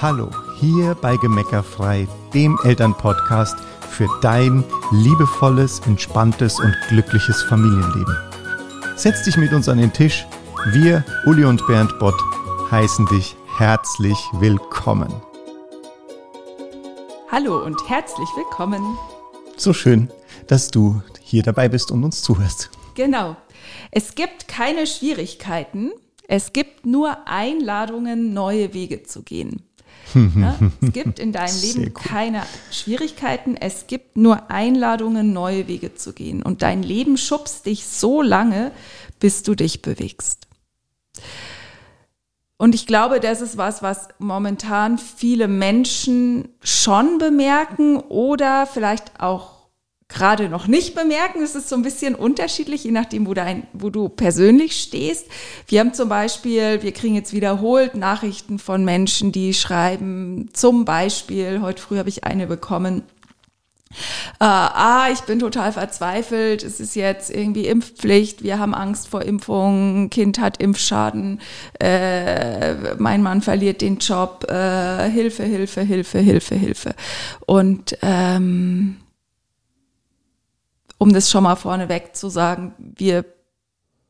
Hallo, hier bei Gemeckerfrei, dem Elternpodcast für dein liebevolles, entspanntes und glückliches Familienleben. Setz dich mit uns an den Tisch. Wir, Uli und Bernd Bott, heißen dich herzlich willkommen. Hallo und herzlich willkommen. So schön, dass du hier dabei bist und uns zuhörst. Genau. Es gibt keine Schwierigkeiten, es gibt nur Einladungen, neue Wege zu gehen. Ja, es gibt in deinem Leben keine Schwierigkeiten, es gibt nur Einladungen, neue Wege zu gehen. Und dein Leben schubst dich so lange, bis du dich bewegst. Und ich glaube, das ist was, was momentan viele Menschen schon bemerken oder vielleicht auch gerade noch nicht bemerken. Es ist so ein bisschen unterschiedlich, je nachdem, wo, dein, wo du persönlich stehst. Wir haben zum Beispiel, wir kriegen jetzt wiederholt Nachrichten von Menschen, die schreiben, zum Beispiel, heute früh habe ich eine bekommen, Uh, ah, ich bin total verzweifelt. Es ist jetzt irgendwie Impfpflicht. Wir haben Angst vor Impfungen. Kind hat Impfschaden. Äh, mein Mann verliert den Job. Äh, Hilfe, Hilfe, Hilfe, Hilfe, Hilfe. Und ähm, um das schon mal vorneweg zu sagen, wir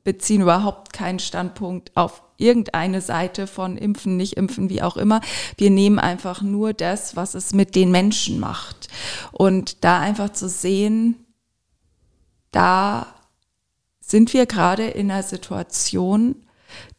beziehen überhaupt keinen Standpunkt auf irgendeine Seite von Impfen, nicht Impfen, wie auch immer. Wir nehmen einfach nur das, was es mit den Menschen macht. Und da einfach zu sehen, da sind wir gerade in einer Situation,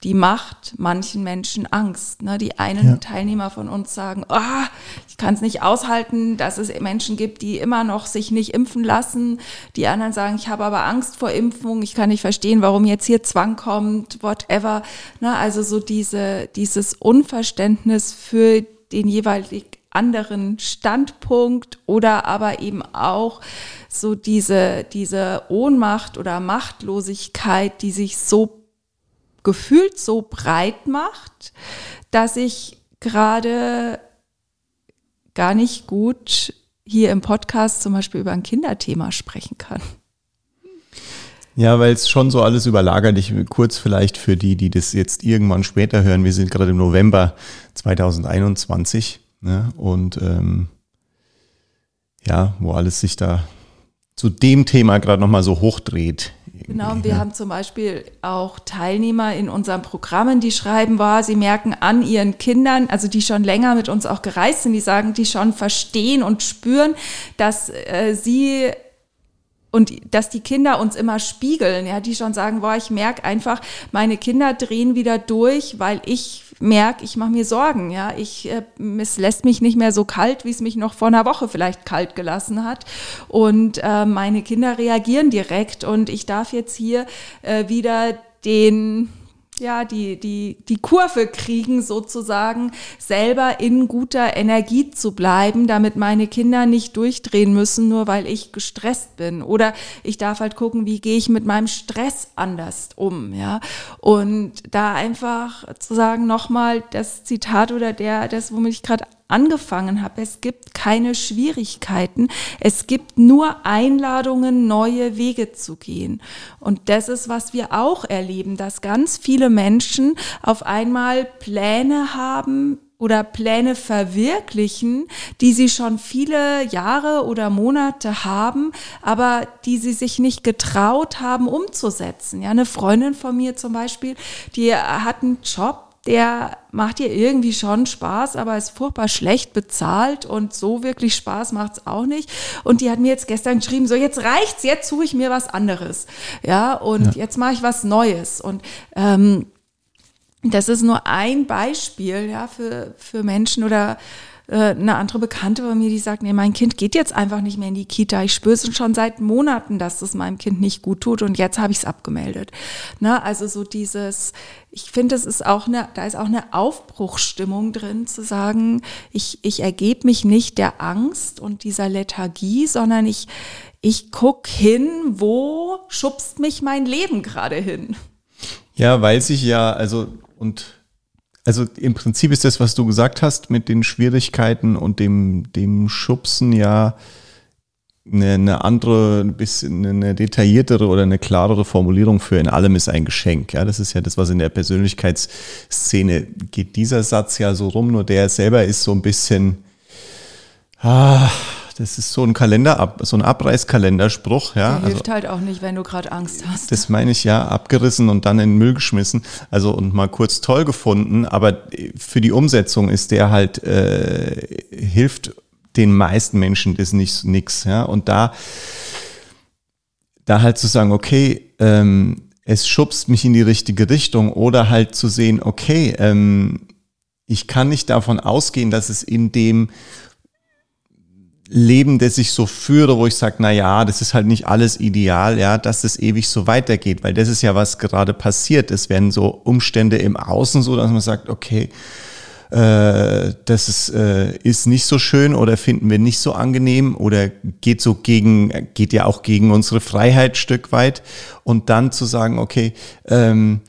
die macht manchen Menschen Angst. Ne? Die einen ja. Teilnehmer von uns sagen, oh, ich kann es nicht aushalten, dass es Menschen gibt, die immer noch sich nicht impfen lassen. Die anderen sagen, ich habe aber Angst vor Impfung, ich kann nicht verstehen, warum jetzt hier Zwang kommt, whatever. Ne? Also so diese, dieses Unverständnis für den jeweiligen anderen Standpunkt oder aber eben auch so diese, diese Ohnmacht oder Machtlosigkeit, die sich so gefühlt so breit macht, dass ich gerade gar nicht gut hier im Podcast zum Beispiel über ein Kinderthema sprechen kann. Ja, weil es schon so alles überlagert. Ich kurz vielleicht für die, die das jetzt irgendwann später hören. Wir sind gerade im November 2021 ne? und ähm, ja, wo alles sich da zu dem Thema gerade nochmal so hochdreht Genau, und wir ja. haben zum Beispiel auch Teilnehmer in unseren Programmen, die schreiben, war, sie merken an ihren Kindern, also die schon länger mit uns auch gereist sind, die sagen, die schon verstehen und spüren, dass äh, sie und dass die Kinder uns immer spiegeln, ja, die schon sagen, boah, ich merke einfach, meine Kinder drehen wieder durch, weil ich merke, ich mache mir Sorgen, ja, ich äh, es lässt mich nicht mehr so kalt, wie es mich noch vor einer Woche vielleicht kalt gelassen hat. Und äh, meine Kinder reagieren direkt. Und ich darf jetzt hier äh, wieder den ja, die, die, die Kurve kriegen, sozusagen, selber in guter Energie zu bleiben, damit meine Kinder nicht durchdrehen müssen, nur weil ich gestresst bin. Oder ich darf halt gucken, wie gehe ich mit meinem Stress anders um, ja. Und da einfach zu sagen, nochmal das Zitat oder der, das, womit ich gerade angefangen habe. Es gibt keine Schwierigkeiten. Es gibt nur Einladungen, neue Wege zu gehen. Und das ist, was wir auch erleben, dass ganz viele Menschen auf einmal Pläne haben, oder Pläne verwirklichen, die sie schon viele Jahre oder Monate haben, aber die sie sich nicht getraut haben umzusetzen. Ja, eine Freundin von mir zum Beispiel, die hat einen Job, der macht dir irgendwie schon Spaß, aber ist furchtbar schlecht bezahlt und so wirklich Spaß macht's auch nicht. Und die hat mir jetzt gestern geschrieben, so jetzt reicht's, jetzt suche ich mir was anderes. Ja, und ja. jetzt mache ich was Neues. Und ähm, das ist nur ein Beispiel ja, für, für Menschen oder eine andere Bekannte bei mir, die sagt, nee, mein Kind geht jetzt einfach nicht mehr in die Kita. Ich spüre es schon seit Monaten, dass es meinem Kind nicht gut tut und jetzt habe ich es abgemeldet. Ne? Also so dieses, ich finde, es ist auch eine, da ist auch eine Aufbruchsstimmung drin, zu sagen, ich, ich ergebe mich nicht der Angst und dieser Lethargie, sondern ich, ich guck hin, wo schubst mich mein Leben gerade hin. Ja, weil sich ja, also und also im Prinzip ist das, was du gesagt hast, mit den Schwierigkeiten und dem, dem Schubsen ja eine, eine andere, ein bisschen eine detailliertere oder eine klarere Formulierung für in allem ist ein Geschenk. Ja, das ist ja das, was in der Persönlichkeitsszene geht. Dieser Satz ja so rum, nur der selber ist so ein bisschen, ah, das ist so ein Kalender, so ein Abreißkalenderspruch, ja. Der hilft also, halt auch nicht, wenn du gerade Angst hast. Das meine ich ja, abgerissen und dann in den Müll geschmissen. Also und mal kurz toll gefunden, aber für die Umsetzung ist der halt, äh, hilft den meisten Menschen das nicht nix, ja. Und da, da halt zu sagen, okay, ähm, es schubst mich in die richtige Richtung oder halt zu sehen, okay, ähm, ich kann nicht davon ausgehen, dass es in dem Leben, das ich so führe, wo ich sage, na ja, das ist halt nicht alles ideal, ja, dass das ewig so weitergeht, weil das ist ja was gerade passiert. Es werden so Umstände im Außen so, dass man sagt, okay, äh, das ist, äh, ist nicht so schön oder finden wir nicht so angenehm oder geht so gegen, geht ja auch gegen unsere Freiheit Stück weit und dann zu sagen, okay, ähm,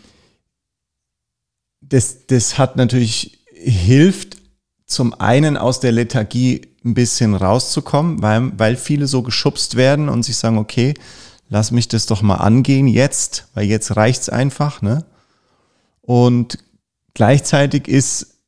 das, das hat natürlich hilft zum einen aus der Lethargie ein bisschen rauszukommen, weil, weil viele so geschubst werden und sich sagen, okay, lass mich das doch mal angehen jetzt, weil jetzt reicht's einfach, ne? Und gleichzeitig ist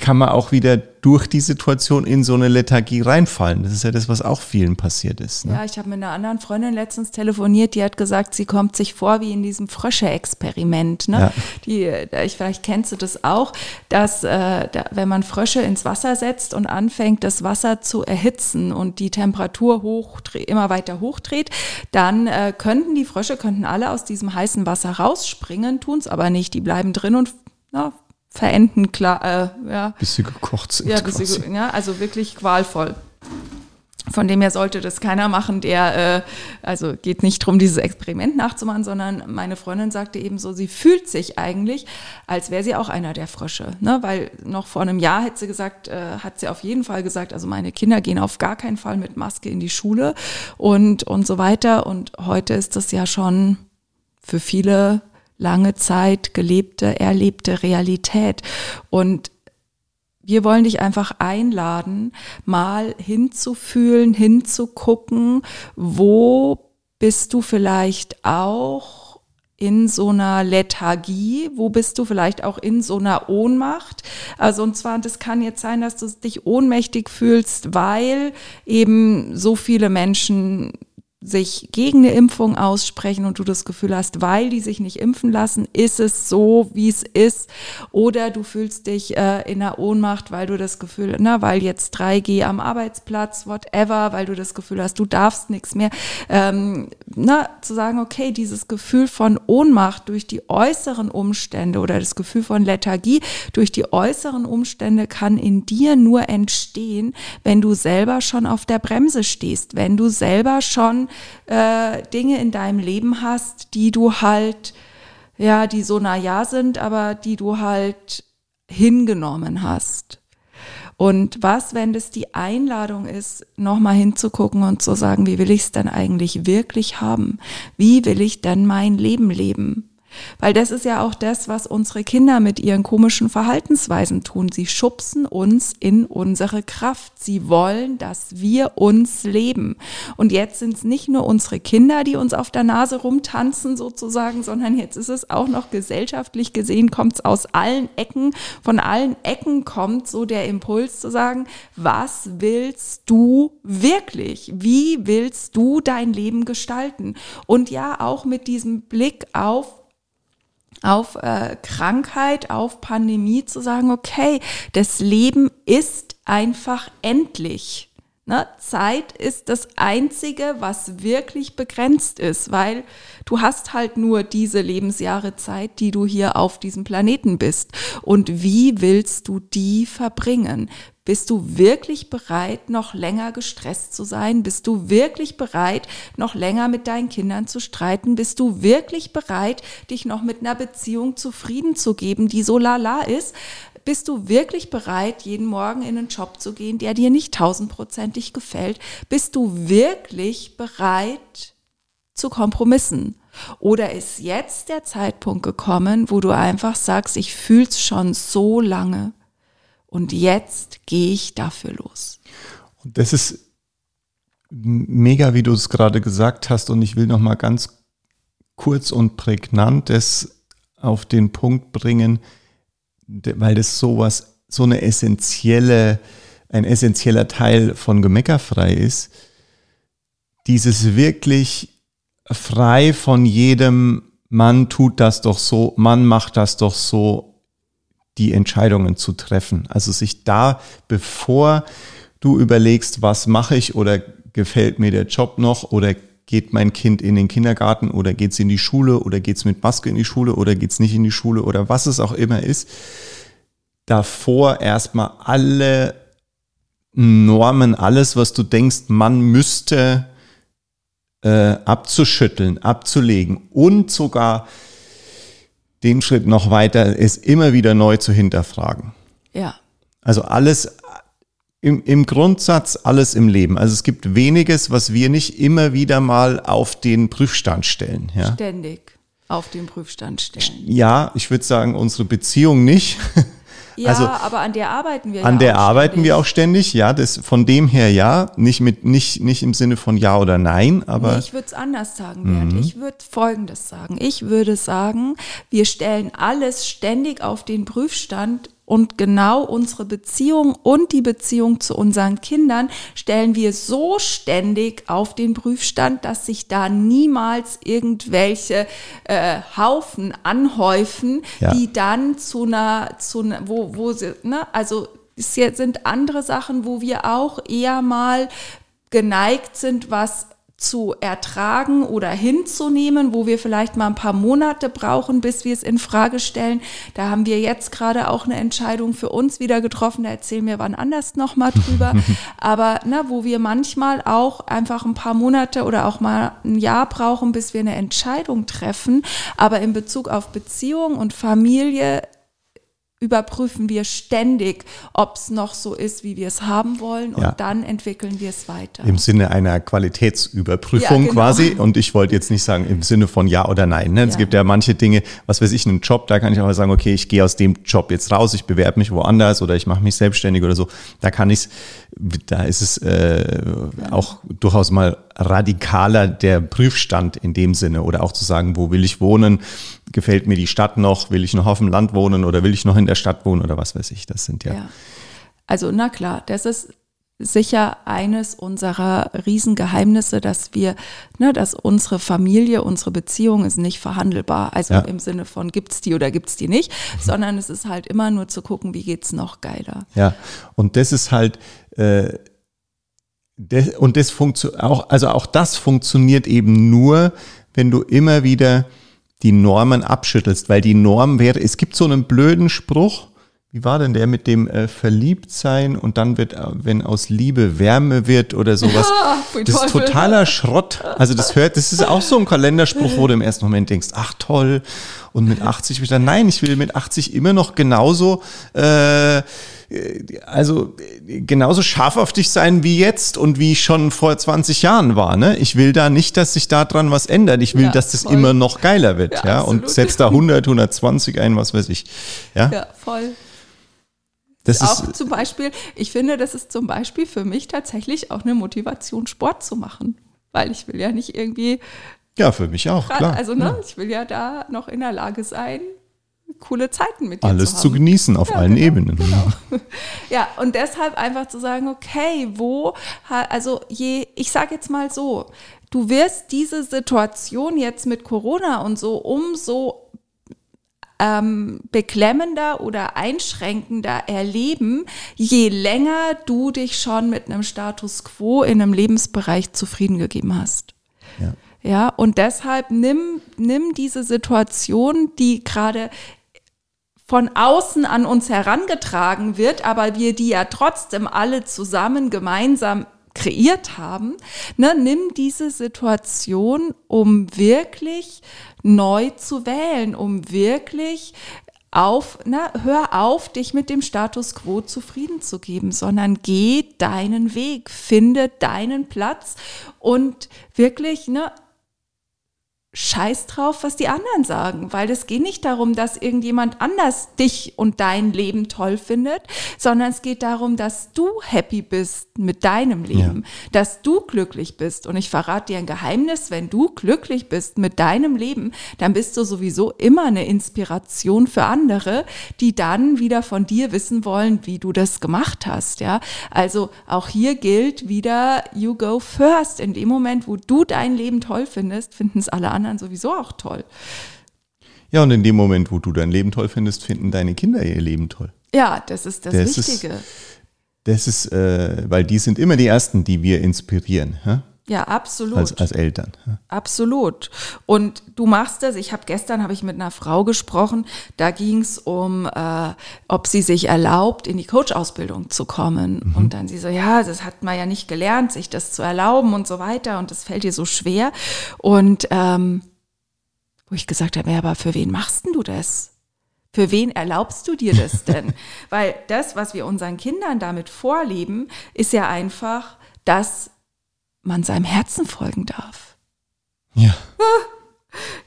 kann man auch wieder durch die Situation in so eine Lethargie reinfallen. Das ist ja das, was auch vielen passiert ist. Ne? Ja, ich habe mit einer anderen Freundin letztens telefoniert, die hat gesagt, sie kommt sich vor wie in diesem Frösche-Experiment. Ne? Ja. Die, ich, vielleicht kennst du das auch, dass äh, da, wenn man Frösche ins Wasser setzt und anfängt, das Wasser zu erhitzen und die Temperatur hoch, immer weiter hochdreht, dann äh, könnten die Frösche, könnten alle aus diesem heißen Wasser rausspringen, tun es aber nicht. Die bleiben drin und na, verenden, klar, äh, ja. Bis sie gekocht sind. Ja, bis sie, ja, also wirklich qualvoll. Von dem her sollte das keiner machen, der, äh, also geht nicht darum, dieses Experiment nachzumachen, sondern meine Freundin sagte eben so, sie fühlt sich eigentlich, als wäre sie auch einer der Frösche. Ne? Weil noch vor einem Jahr hat sie gesagt, äh, hat sie auf jeden Fall gesagt, also meine Kinder gehen auf gar keinen Fall mit Maske in die Schule und, und so weiter. Und heute ist das ja schon für viele lange Zeit gelebte, erlebte Realität. Und wir wollen dich einfach einladen, mal hinzufühlen, hinzugucken, wo bist du vielleicht auch in so einer Lethargie, wo bist du vielleicht auch in so einer Ohnmacht. Also und zwar, das kann jetzt sein, dass du dich ohnmächtig fühlst, weil eben so viele Menschen sich gegen eine Impfung aussprechen und du das Gefühl hast, weil die sich nicht impfen lassen, ist es so, wie es ist. Oder du fühlst dich äh, in einer Ohnmacht, weil du das Gefühl, na, weil jetzt 3G am Arbeitsplatz, whatever, weil du das Gefühl hast, du darfst nichts mehr. Ähm, na, zu sagen, okay, dieses Gefühl von Ohnmacht durch die äußeren Umstände oder das Gefühl von Lethargie durch die äußeren Umstände kann in dir nur entstehen, wenn du selber schon auf der Bremse stehst, wenn du selber schon äh, Dinge in deinem Leben hast, die du halt, ja, die so na ja sind, aber die du halt hingenommen hast. Und was, wenn das die Einladung ist, nochmal hinzugucken und zu sagen, wie will ich es denn eigentlich wirklich haben? Wie will ich denn mein Leben leben? Weil das ist ja auch das, was unsere Kinder mit ihren komischen Verhaltensweisen tun. Sie schubsen uns in unsere Kraft. Sie wollen, dass wir uns leben. Und jetzt sind es nicht nur unsere Kinder, die uns auf der Nase rumtanzen sozusagen, sondern jetzt ist es auch noch gesellschaftlich gesehen, kommt es aus allen Ecken. Von allen Ecken kommt so der Impuls zu sagen, was willst du wirklich? Wie willst du dein Leben gestalten? Und ja, auch mit diesem Blick auf auf äh, Krankheit, auf Pandemie zu sagen, okay, das Leben ist einfach endlich. Ne? Zeit ist das Einzige, was wirklich begrenzt ist, weil du hast halt nur diese Lebensjahre Zeit, die du hier auf diesem Planeten bist. Und wie willst du die verbringen? Bist du wirklich bereit, noch länger gestresst zu sein? Bist du wirklich bereit, noch länger mit deinen Kindern zu streiten? Bist du wirklich bereit, dich noch mit einer Beziehung zufrieden zu geben, die so lala ist? Bist du wirklich bereit, jeden Morgen in einen Job zu gehen, der dir nicht tausendprozentig gefällt? Bist du wirklich bereit zu Kompromissen? Oder ist jetzt der Zeitpunkt gekommen, wo du einfach sagst, ich fühl's schon so lange? und jetzt gehe ich dafür los. Und das ist mega, wie du es gerade gesagt hast, und ich will noch mal ganz kurz und prägnant das auf den Punkt bringen, weil das sowas, so eine essentielle, ein essentieller Teil von Gemeckerfrei ist, dieses wirklich frei von jedem Mann tut das doch so, Mann macht das doch so, die Entscheidungen zu treffen. Also sich da, bevor du überlegst, was mache ich oder gefällt mir der Job noch oder geht mein Kind in den Kindergarten oder geht es in die Schule oder geht es mit Maske in die Schule oder geht es nicht in die Schule oder was es auch immer ist, davor erstmal alle Normen, alles, was du denkst, man müsste äh, abzuschütteln, abzulegen und sogar den Schritt noch weiter, es immer wieder neu zu hinterfragen. Ja. Also alles im, im Grundsatz alles im Leben. Also es gibt weniges, was wir nicht immer wieder mal auf den Prüfstand stellen. Ja? Ständig auf den Prüfstand stellen. Ja, ich würde sagen, unsere Beziehung nicht. Ja, also, aber an der arbeiten wir. An ja der arbeiten ständig. wir auch ständig, ja. Das, von dem her ja, nicht, mit, nicht, nicht im Sinne von Ja oder Nein, aber. Nee, ich würde es anders sagen, Bernd. Mhm. Ich würde Folgendes sagen. Ich würde sagen, wir stellen alles ständig auf den Prüfstand und genau unsere Beziehung und die Beziehung zu unseren Kindern stellen wir so ständig auf den Prüfstand, dass sich da niemals irgendwelche äh, Haufen anhäufen, ja. die dann zu einer, zu einer wo, wo sie, ne, also es sind andere Sachen, wo wir auch eher mal geneigt sind, was zu ertragen oder hinzunehmen, wo wir vielleicht mal ein paar Monate brauchen, bis wir es in Frage stellen. Da haben wir jetzt gerade auch eine Entscheidung für uns wieder getroffen. Da erzählen wir wann anders noch mal drüber. Aber ne, wo wir manchmal auch einfach ein paar Monate oder auch mal ein Jahr brauchen, bis wir eine Entscheidung treffen. Aber in Bezug auf Beziehung und Familie überprüfen wir ständig, ob es noch so ist, wie wir es haben wollen und ja. dann entwickeln wir es weiter. Im Sinne einer Qualitätsüberprüfung ja, genau. quasi und ich wollte jetzt nicht sagen im Sinne von Ja oder Nein. Ne? Es gibt ja manche Dinge, was weiß ich, einen Job, da kann ich auch sagen, okay, ich gehe aus dem Job jetzt raus, ich bewerbe mich woanders oder ich mache mich selbstständig oder so. Da kann ich da ist es äh, auch durchaus mal radikaler der Prüfstand in dem Sinne oder auch zu sagen, wo will ich wohnen, gefällt mir die Stadt noch, will ich noch auf dem Land wohnen oder will ich noch in der Stadt wohnen oder was weiß ich, das sind ja. ja. Also na klar, das ist sicher eines unserer Riesengeheimnisse, dass wir, ne, dass unsere Familie, unsere Beziehung ist nicht verhandelbar. Also ja. im Sinne von gibt's die oder gibt's die nicht, mhm. sondern es ist halt immer nur zu gucken, wie geht's noch geiler. Ja, und das ist halt, äh, das, und das funktioniert auch, also auch das funktioniert eben nur, wenn du immer wieder die Normen abschüttelst, weil die Norm wäre, es gibt so einen blöden Spruch, wie war denn der mit dem äh, Verliebtsein und dann wird, äh, wenn aus Liebe Wärme wird oder sowas? Ja, das ist totaler Schrott. Also das hört, das ist auch so ein Kalenderspruch, wo du im ersten Moment denkst, ach toll. Und mit 80 wieder, nein, ich will mit 80 immer noch genauso, äh, also genauso scharf auf dich sein wie jetzt und wie ich schon vor 20 Jahren war. Ne? Ich will da nicht, dass sich daran was ändert. Ich will, ja, dass das voll. immer noch geiler wird. Ja, ja? und setz da 100, 120 ein, was weiß ich. Ja, ja voll. Das auch ist, zum Beispiel, ich finde, das ist zum Beispiel für mich tatsächlich auch eine Motivation, Sport zu machen. Weil ich will ja nicht irgendwie. Ja, für mich auch, klar. Also, ne, ja. ich will ja da noch in der Lage sein, coole Zeiten mit dir Alles zu, zu genießen auf ja, allen genau, Ebenen. Genau. Ja, und deshalb einfach zu sagen, okay, wo, also je, ich sage jetzt mal so, du wirst diese Situation jetzt mit Corona und so umso ähm, beklemmender oder einschränkender erleben, je länger du dich schon mit einem Status quo in einem Lebensbereich zufrieden gegeben hast. Ja. Ja, und deshalb nimm, nimm diese Situation, die gerade von außen an uns herangetragen wird, aber wir die ja trotzdem alle zusammen gemeinsam kreiert haben, ne, nimm diese Situation, um wirklich neu zu wählen, um wirklich auf, na, hör auf, dich mit dem Status quo zufrieden zu geben, sondern geh deinen Weg, finde deinen Platz und wirklich, ne, scheiß drauf, was die anderen sagen, weil es geht nicht darum, dass irgendjemand anders dich und dein Leben toll findet, sondern es geht darum, dass du happy bist mit deinem Leben, ja. dass du glücklich bist. Und ich verrate dir ein Geheimnis, wenn du glücklich bist mit deinem Leben, dann bist du sowieso immer eine Inspiration für andere, die dann wieder von dir wissen wollen, wie du das gemacht hast, ja. Also auch hier gilt wieder, you go first. In dem Moment, wo du dein Leben toll findest, finden es alle anderen anderen sowieso auch toll. Ja, und in dem Moment, wo du dein Leben toll findest, finden deine Kinder ihr Leben toll. Ja, das ist das, das Wichtige. Ist, das ist, äh, weil die sind immer die Ersten, die wir inspirieren. Ja? Ja, absolut. Als, als Eltern. Ja. Absolut. Und du machst das. Ich habe gestern habe ich mit einer Frau gesprochen. Da ging es um, äh, ob sie sich erlaubt, in die Coach-Ausbildung zu kommen. Mhm. Und dann sie so, ja, das hat man ja nicht gelernt, sich das zu erlauben und so weiter. Und das fällt ihr so schwer. Und ähm, wo ich gesagt habe, ja, aber für wen machst denn du das? Für wen erlaubst du dir das denn? Weil das, was wir unseren Kindern damit vorleben, ist ja einfach, dass man seinem Herzen folgen darf. Ja.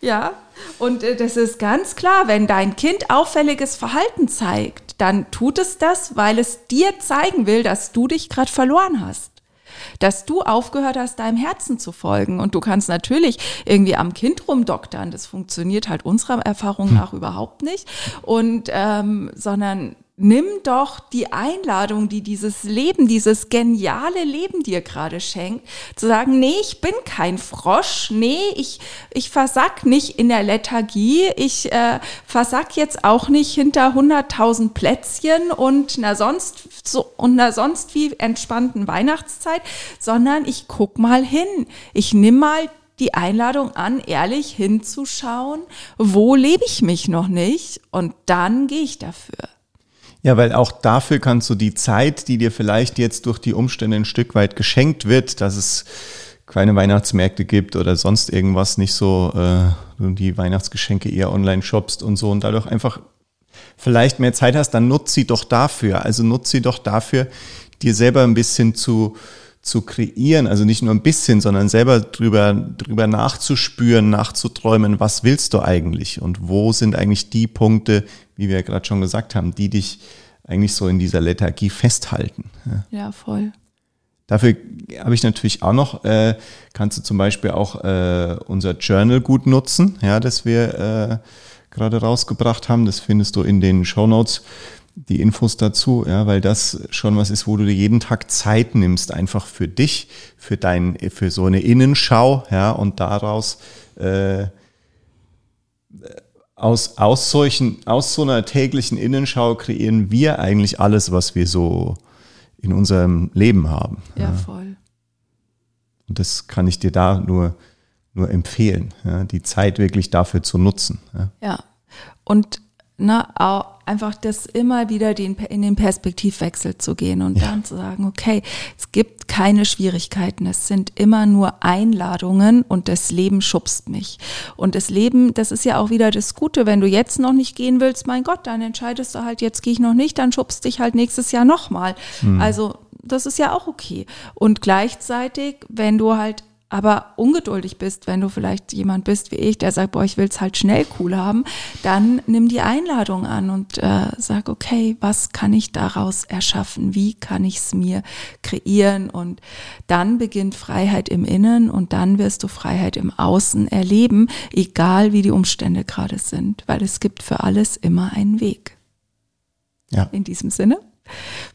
Ja, und äh, das ist ganz klar, wenn dein Kind auffälliges Verhalten zeigt, dann tut es das, weil es dir zeigen will, dass du dich gerade verloren hast. Dass du aufgehört hast, deinem Herzen zu folgen. Und du kannst natürlich irgendwie am Kind rumdoktern. Das funktioniert halt unserer Erfahrung hm. nach hm. überhaupt nicht. Und ähm, sondern nimm doch die Einladung, die dieses Leben, dieses geniale Leben dir gerade schenkt, zu sagen, nee, ich bin kein Frosch, nee, ich, ich versack nicht in der Lethargie, ich äh, versack jetzt auch nicht hinter 100.000 Plätzchen und na sonst so und na sonst wie entspannten Weihnachtszeit, sondern ich guck mal hin, ich nimm mal die Einladung an, ehrlich hinzuschauen, wo lebe ich mich noch nicht und dann gehe ich dafür. Ja, weil auch dafür kannst du die Zeit, die dir vielleicht jetzt durch die Umstände ein Stück weit geschenkt wird, dass es keine Weihnachtsmärkte gibt oder sonst irgendwas nicht so, äh, die Weihnachtsgeschenke eher online shoppst und so und dadurch einfach vielleicht mehr Zeit hast, dann nutz sie doch dafür. Also nutz sie doch dafür, dir selber ein bisschen zu, zu kreieren, also nicht nur ein bisschen, sondern selber drüber, drüber nachzuspüren, nachzuträumen, was willst du eigentlich und wo sind eigentlich die Punkte, wie wir ja gerade schon gesagt haben, die dich eigentlich so in dieser Lethargie festhalten. Ja, ja voll. Dafür habe ich natürlich auch noch, äh, kannst du zum Beispiel auch äh, unser Journal gut nutzen, ja, das wir äh, gerade rausgebracht haben. Das findest du in den Show Notes, die Infos dazu, ja, weil das schon was ist, wo du dir jeden Tag Zeit nimmst, einfach für dich, für dein, für so eine Innenschau, ja, und daraus äh, aus, aus, solchen, aus so einer täglichen Innenschau kreieren wir eigentlich alles, was wir so in unserem Leben haben. Ja, ja. voll. Und das kann ich dir da nur, nur empfehlen, ja, die Zeit wirklich dafür zu nutzen. Ja, ja. und na, auch einfach das immer wieder den, in den Perspektivwechsel zu gehen und ja. dann zu sagen, okay, es gibt keine Schwierigkeiten, es sind immer nur Einladungen und das Leben schubst mich. Und das Leben, das ist ja auch wieder das Gute, wenn du jetzt noch nicht gehen willst, mein Gott, dann entscheidest du halt, jetzt gehe ich noch nicht, dann schubst dich halt nächstes Jahr nochmal. Mhm. Also das ist ja auch okay. Und gleichzeitig, wenn du halt aber ungeduldig bist, wenn du vielleicht jemand bist wie ich, der sagt, boah, ich will es halt schnell cool haben, dann nimm die Einladung an und äh, sag, okay, was kann ich daraus erschaffen? Wie kann ich es mir kreieren? Und dann beginnt Freiheit im Innen und dann wirst du Freiheit im Außen erleben, egal wie die Umstände gerade sind, weil es gibt für alles immer einen Weg. Ja. In diesem Sinne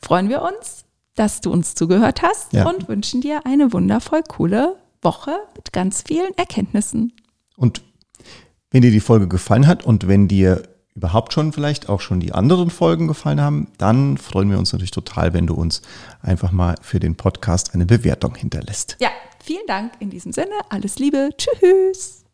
freuen wir uns, dass du uns zugehört hast ja. und wünschen dir eine wundervoll coole Woche mit ganz vielen Erkenntnissen. Und wenn dir die Folge gefallen hat und wenn dir überhaupt schon vielleicht auch schon die anderen Folgen gefallen haben, dann freuen wir uns natürlich total, wenn du uns einfach mal für den Podcast eine Bewertung hinterlässt. Ja, vielen Dank in diesem Sinne. Alles Liebe. Tschüss.